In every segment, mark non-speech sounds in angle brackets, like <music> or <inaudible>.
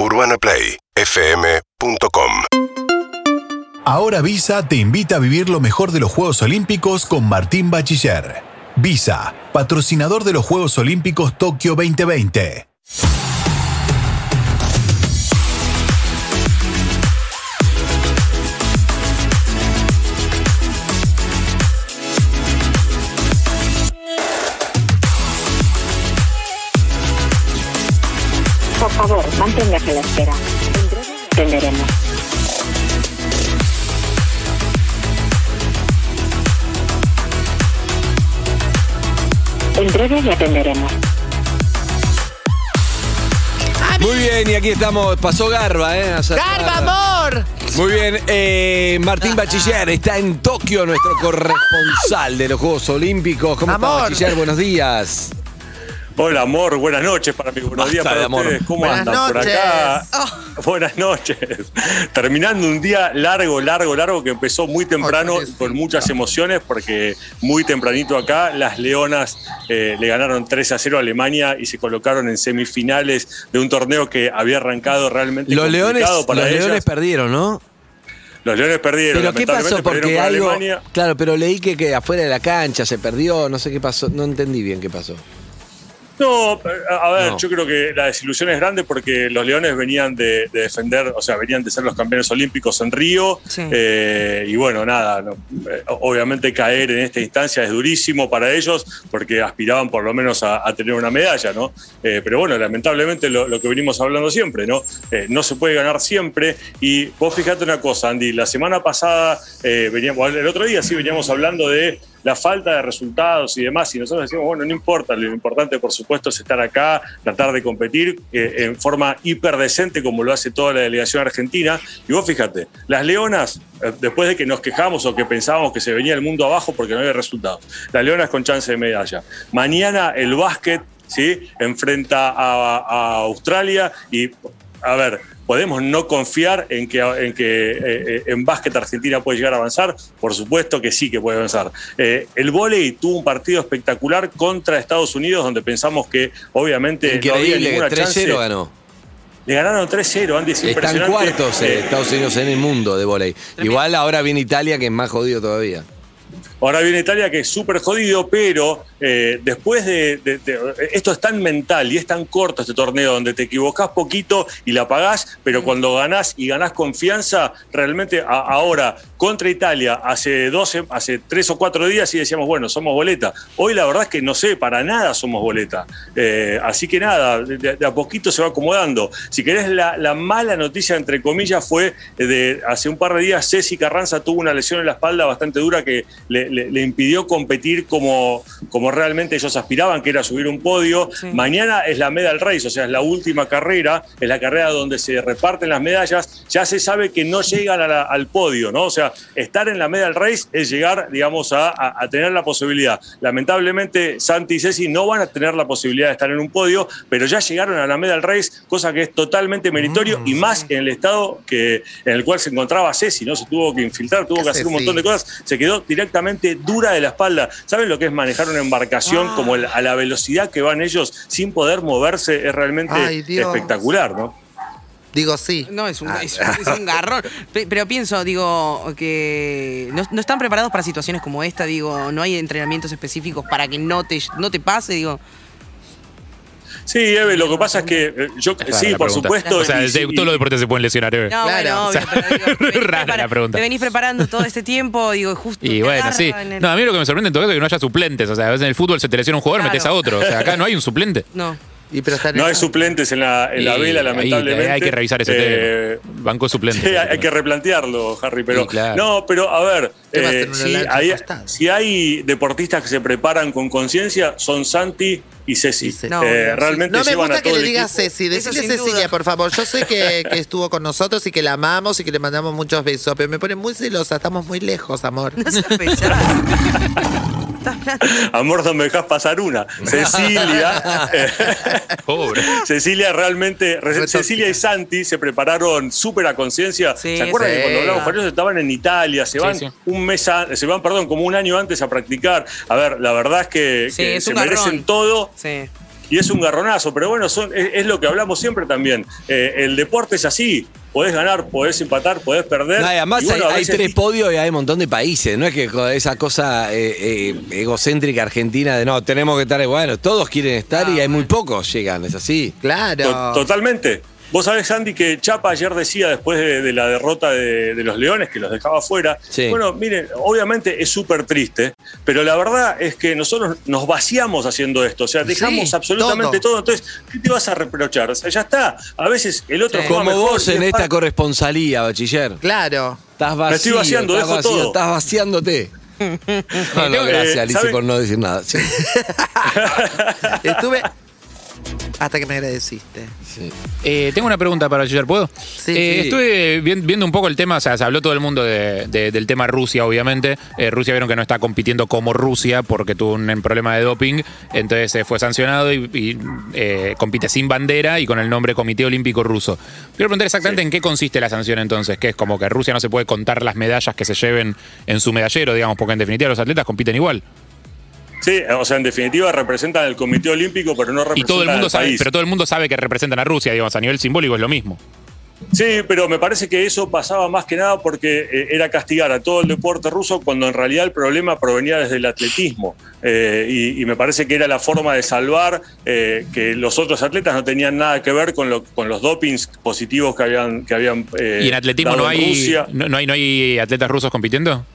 UrbanaPlayFM.com Ahora Visa te invita a vivir lo mejor de los Juegos Olímpicos con Martín Bachiller. Visa, patrocinador de los Juegos Olímpicos Tokio 2020. Favor, manténgase a la espera. En breve atenderemos. En breve le atenderemos. Muy bien, y aquí estamos. Pasó Garba, ¿eh? ¡Garba, amor! Muy bien, eh, Martín Bachiller está en Tokio, nuestro corresponsal de los Juegos Olímpicos. ¿Cómo Amor. está, Bachiller? Buenos días. Hola, amor, buenas noches para mí, buenos Basta días para amor. ustedes. ¿Cómo Buenas andan por acá? <laughs> Buenas noches. Terminando un día largo, largo, largo que empezó muy temprano sí. con muchas emociones porque muy tempranito acá las Leonas eh, le ganaron 3 a 0 a Alemania y se colocaron en semifinales de un torneo que había arrancado realmente Los Leones, complicado para los ellas. Leones perdieron, ¿no? Los Leones perdieron. Pero ¿qué pasó? lamentablemente Porque algo. Alemania. Claro, pero leí que, que afuera de la cancha se perdió, no sé qué pasó, no entendí bien qué pasó. No, a ver, No. yo creo que la desilusión es grande porque los Leones venían de, de defender, o sea, venían de ser los campeones olímpicos en Río. Sí. eh, y bueno, nada, no, eh, obviamente caer en esta instancia es durísimo para ellos porque aspiraban por lo menos a, a tener una medalla, ¿no? Eh, pero bueno, lamentablemente lo, lo que venimos hablando siempre, ¿no? Eh, no se puede ganar siempre. Y vos fijate una cosa, Andy, la semana pasada, eh, veníamos, el otro día sí veníamos hablando de la falta de resultados y demás, y nosotros decimos, bueno, no importa, lo importante por supuesto es estar acá, tratar de competir eh, en forma hiperdecente como lo hace toda la delegación argentina. Y vos fíjate, las Leonas, eh, después de que nos quejamos o que pensábamos que se venía el mundo abajo porque no había resultados, las Leonas con chance de medalla. Mañana el básquet, ¿sí? Enfrenta a, a Australia y, a ver, ¿Podemos no confiar en que, en, que eh, eh, en básquet Argentina puede llegar a avanzar? Por supuesto que sí que puede avanzar. Eh, el vóley tuvo un partido espectacular contra Estados Unidos, donde pensamos que obviamente no había Increíble, ninguna que chance. 3-0 ganó. Le ganaron 3-0, Andy, es Están cuartos Eh, Estados Unidos en el mundo de volei. Igual ahora viene Italia, que es más jodido todavía. Ahora viene Italia que es súper jodido, pero eh, después de, Esto es tan mental y es tan corto este torneo donde te equivocás poquito y la pagás, pero cuando ganás y ganás confianza, realmente ahora contra Italia, hace 12, hace tres o cuatro días y decíamos, bueno, somos boleta. Hoy la verdad es que no sé, para nada somos boleta. Eh, así que nada, de, de a poquito se va acomodando. Si querés, la, la mala noticia, entre comillas, fue de hace un par de días Ceci Carranza tuvo una lesión en la espalda bastante dura que le, le- le impidió competir como, como realmente ellos aspiraban, que era subir un podio. Sí. Mañana es la medal race, o sea, es la última carrera, es la carrera donde se reparten las medallas. Ya se sabe que no llegan a la- al podio, ¿no? O sea, estar en la medal race es llegar, digamos, a, a- a tener la posibilidad. Lamentablemente, Santi y Ceci no van a tener la posibilidad de estar en un podio, pero ya llegaron a la medal race, cosa que es totalmente meritorio y más en el estado que, en el cual se encontraba Ceci, ¿no? Se tuvo que infiltrar, tuvo que hacer un montón de cosas, se quedó directamente dura de la espalda. ¿Saben lo que es manejar una embarcación como el- a la velocidad que van ellos sin poder moverse? Es realmente Ay, espectacular, ¿no? Digo sí. No, es un, Ah. es, es un garrón. Pe- Pero pienso, digo, que no, no están preparados para situaciones como esta, digo, no hay entrenamientos específicos para que no te, no te pase, digo. Sí, Eve, lo que pasa es que eh, yo, sí, por pregunta. supuesto. O sea, y- desde y- todos los deportes se pueden lesionar, Eve. No, Claro. bueno, O obvio, sea, pero digo, <laughs> te venís rara la pregunta. Te venís preparando todo este tiempo, digo, justo. Y bueno, sí. el- No, a mí lo que me sorprende en todo caso es que no haya suplentes. O sea, a veces en el fútbol se te lesiona un jugador, Claro. metes a otro. O sea, acá no hay un suplente. No. Y pero No hay suplentes en la, en la Y vela, ahí lamentablemente. hay que revisar ese Eh, tema. Banco suplente. Sí, hay hay que replantearlo, Harry, pero claro. no, pero a ver, ¿Qué va a eh, si, hay, acostada? si hay deportistas que se preparan con conciencia, son Santi y Ceci. Y Ceci. No, Eh, realmente No me gusta a que todo le digas. Ceci. Sin Cecilia, duda. por favor. Yo sé que, <laughs> que estuvo con nosotros y que la amamos y que le mandamos muchos besos, pero me pone muy celosa. Estamos muy lejos, amor. No <laughs> <laughs> Amor, no me dejas pasar una. <laughs> Cecilia. eh, <laughs> Pobre. Cecilia realmente, re- Re Cecilia y. Santi se prepararon súper a conciencia. Sí, ¿Se acuerdan sí. que cuando hablamos con ellos estaban en Italia? Se van sí. un mes, a- se van, perdón, como un año antes a practicar. A ver, la verdad es que, Sí, que es se garrón. merecen todo. Sí. y es un garronazo, pero bueno, son, es, es lo que hablamos siempre también. Eh, el deporte es así, podés ganar, podés empatar, podés perder. No, y además y bueno, hay, a hay veces- tres podios y hay un montón de países. No es que esa cosa eh, eh, egocéntrica argentina de no, tenemos que estar. Bueno, todos quieren estar y hay muy pocos llegan, es así. Claro. To- Totalmente. Vos sabés, Andy, que Chapa ayer decía después de, de la derrota de, de los Leones, que los dejaba fuera. Sí. Bueno, miren, obviamente es súper triste, pero la verdad es que nosotros nos vaciamos haciendo esto. O sea, dejamos Sí, absolutamente todo. todo. Entonces, ¿qué te vas a reprochar? O sea, ya está. A veces el otro Sí. juega Como mejor vos en es esta corresponsalía, bachiller. Claro. Estás vacío. estoy vaciando, estás dejo vacío, todo. Estás vaciándote. <laughs> No, no, Eh, gracias, Alicia, por no decir nada. Sí. <laughs> <laughs> Estuve. Hasta que me agradeciste. Sí. Eh, tengo una pregunta para Bachiller, ¿puedo? Sí, Eh, sí. Estuve vi- viendo un poco el tema, o sea, se habló todo el mundo de- de- del tema Rusia, obviamente. Eh, Rusia vieron que no está compitiendo como Rusia porque tuvo un, un problema de doping, entonces eh, fue sancionado y, y, eh, compite sin bandera y con el nombre Comité Olímpico Ruso. Quiero preguntar exactamente en qué consiste la sanción entonces, que es como que Rusia no se puede contar las medallas que se lleven en su medallero, digamos, porque en definitiva los atletas compiten igual. Sí, o sea, en definitiva representan el Comité Olímpico, pero no Y representan todo el mundo al sabe, país. pero todo el mundo sabe que representan a Rusia, digamos, a nivel simbólico es lo mismo. Sí, pero me parece que eso pasaba más que nada porque eh, era castigar a todo el deporte ruso cuando en realidad el problema provenía desde el atletismo. Eh, y, y me parece que era la forma de salvar eh, que los otros atletas no tenían nada que ver con, lo- con los dopings positivos que habían, que habían ¿Y en atletismo dado no en hay, Rusia. no, no hay, no hay atletas rusos compitiendo?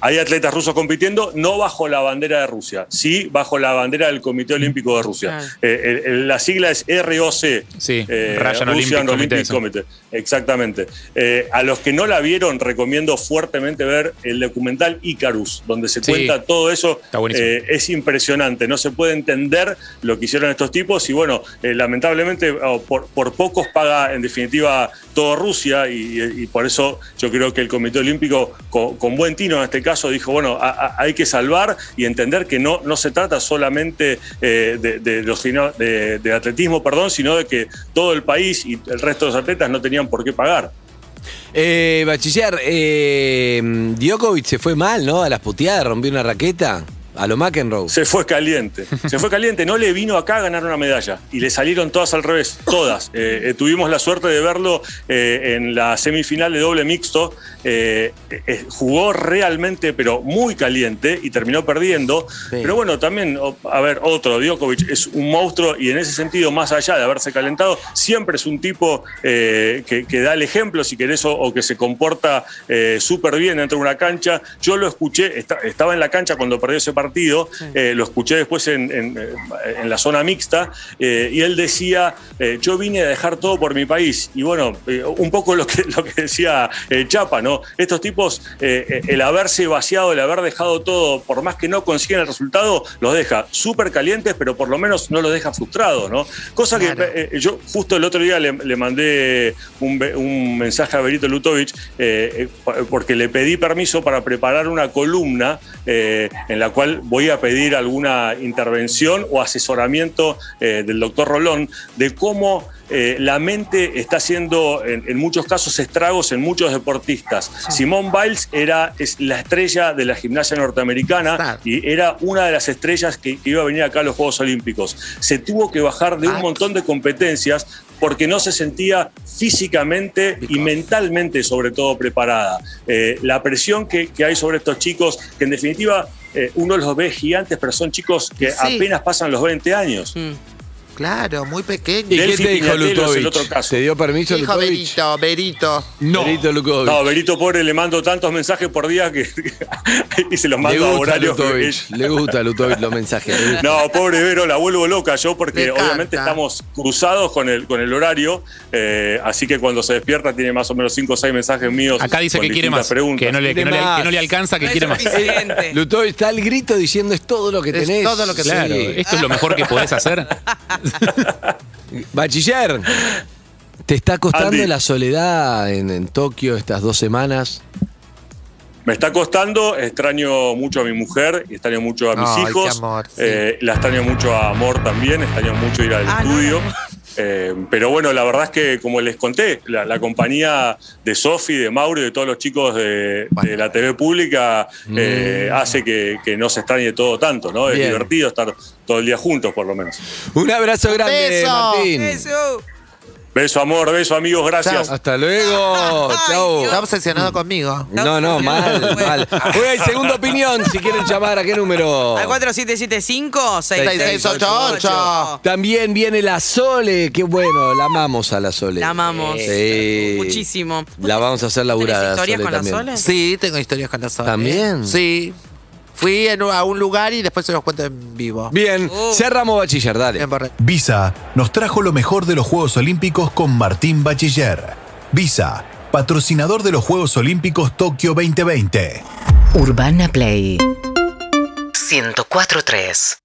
Hay atletas rusos compitiendo, no bajo la bandera de Rusia, sí bajo la bandera del Comité Olímpico de Rusia. Ah. Eh, el- el- la sigla es ROC. Sí, eh, Russian Russian Olympic Olympic Committee, Committee. Exactamente. Eh, a los que no la vieron, recomiendo fuertemente ver el documental Icarus, donde se Sí. cuenta todo eso. Está buenísimo. Eh, es impresionante, no se puede entender lo que hicieron estos tipos y bueno, eh, lamentablemente oh, por, por pocos paga en definitiva todo Rusia y, y por eso yo creo que el Comité Olímpico con, con buen tino en este caso dijo, bueno, a- hay que salvar y entender que no, no se trata solamente eh, de, los de atletismo, perdón, sino de que todo el país y el resto de los atletas no tenían por qué pagar. Eh, bachiller, eh, Djokovic se fue mal, ¿no? A las puteadas, rompió una raqueta. A lo McEnroe. Se fue caliente. Se fue caliente. No le vino acá a ganar una medalla. Y le salieron todas al revés. Todas. Eh, eh, tuvimos la suerte de verlo eh, en la semifinal de doble mixto. Jugó realmente, pero muy caliente y terminó perdiendo. Sí. Pero bueno, también, a ver, otro, Djokovic es un monstruo y en ese sentido, más allá de haberse calentado, siempre es un tipo que, que da el ejemplo, si querés, o, o que se comporta súper bien dentro de una cancha. Yo lo escuché, esta- estaba en la cancha cuando perdió ese partido, eh, lo escuché después en, en, eh, en la zona mixta, eh, y él decía, eh, yo vine a dejar todo por mi país. Y bueno, un poco lo que, lo que decía Chapa, ¿no? Estos tipos, el haberse vaciado, el haber dejado todo, por más que no consiguen el resultado, los deja súper calientes, pero por lo menos no los deja frustrados, ¿no? Cosa Claro. que yo justo el otro día le, le mandé un, un mensaje a Berito Lutovic porque le pedí permiso para preparar una columna en la cual voy a pedir alguna intervención o asesoramiento eh, del doctor Rolón de cómo eh, la mente está haciendo en, en muchos casos estragos en muchos deportistas. Simone Biles era es la estrella de la gimnasia norteamericana y era una de las estrellas que, que iba a venir acá a los Juegos Olímpicos. Se tuvo que bajar de un Ah. montón de competencias porque no se sentía físicamente y mentalmente sobre todo preparada. Eh, la presión que, que hay sobre estos chicos, que en definitiva eh, uno los ve gigantes, pero son chicos que Sí. apenas pasan los 20 años. Mm. Claro, muy pequeño. ¿Y qué te dijo es Lutovic? otro caso. ¿Te dio permiso Dijo Lutovic? Berito, Berito. No. Berito Lutovic. No, Berito pobre le mando tantos mensajes por día que <laughs> y se los mando a horarios. que- Lutovic. Le gusta Lutovic los mensajes. No, pobre Vero, la vuelvo loca yo porque Me obviamente estamos cruzados con el, con el horario, eh, así que cuando se despierta tiene más o menos 5 o 6 mensajes míos. Acá dice con que quiere más, preguntas. que no, le, que, no le, que no le alcanza, que No quiere es más. Lutovic está al grito diciendo es todo lo que Es tenés. todo lo que Claro, Sí. esto es lo mejor que podés hacer. <laughs> <laughs> Bachiller, ¿te está costando Andy. la soledad en, en Tokio estas dos semanas? Me está costando, extraño mucho a mi mujer, y extraño mucho a mis hijos, amor, sí. eh, la extraño mucho a Amor también, extraño mucho ir al Ah, estudio. no. <laughs> Eh, pero bueno, la verdad es que, como les conté, la, la compañía de Sofi, de Mauro y de todos los chicos de, de la TV pública eh, hace que, que no se extrañe todo tanto, ¿no? Es divertido estar todo el día juntos, por lo menos. Un abrazo grande, beso. Martín. Eso. Beso, amor, beso, amigos, gracias. Chao. Hasta luego. <laughs> Chau. Está obsesionado conmigo. No, no, mal, mal. Hoy hay segunda opinión. Si quieren llamar, ¿a qué número? Al 4775 6688. También viene la Sole. Qué bueno, la amamos a la Sole. La amamos. Sí. Muchísimo. La vamos a hacer laburada. ¿Tenés historias Sole, con la. Sole? Sí, tengo historias con la Sole. ¿También? Sí. Fui en- a un lugar y después se los cuento en vivo. Bien, Oh. cerramos bachiller, dale. Bien. Visa nos trajo lo mejor de los Juegos Olímpicos con Martín Bachiller. Visa, patrocinador de los Juegos Olímpicos Tokio 2020. Urbana Play 104.3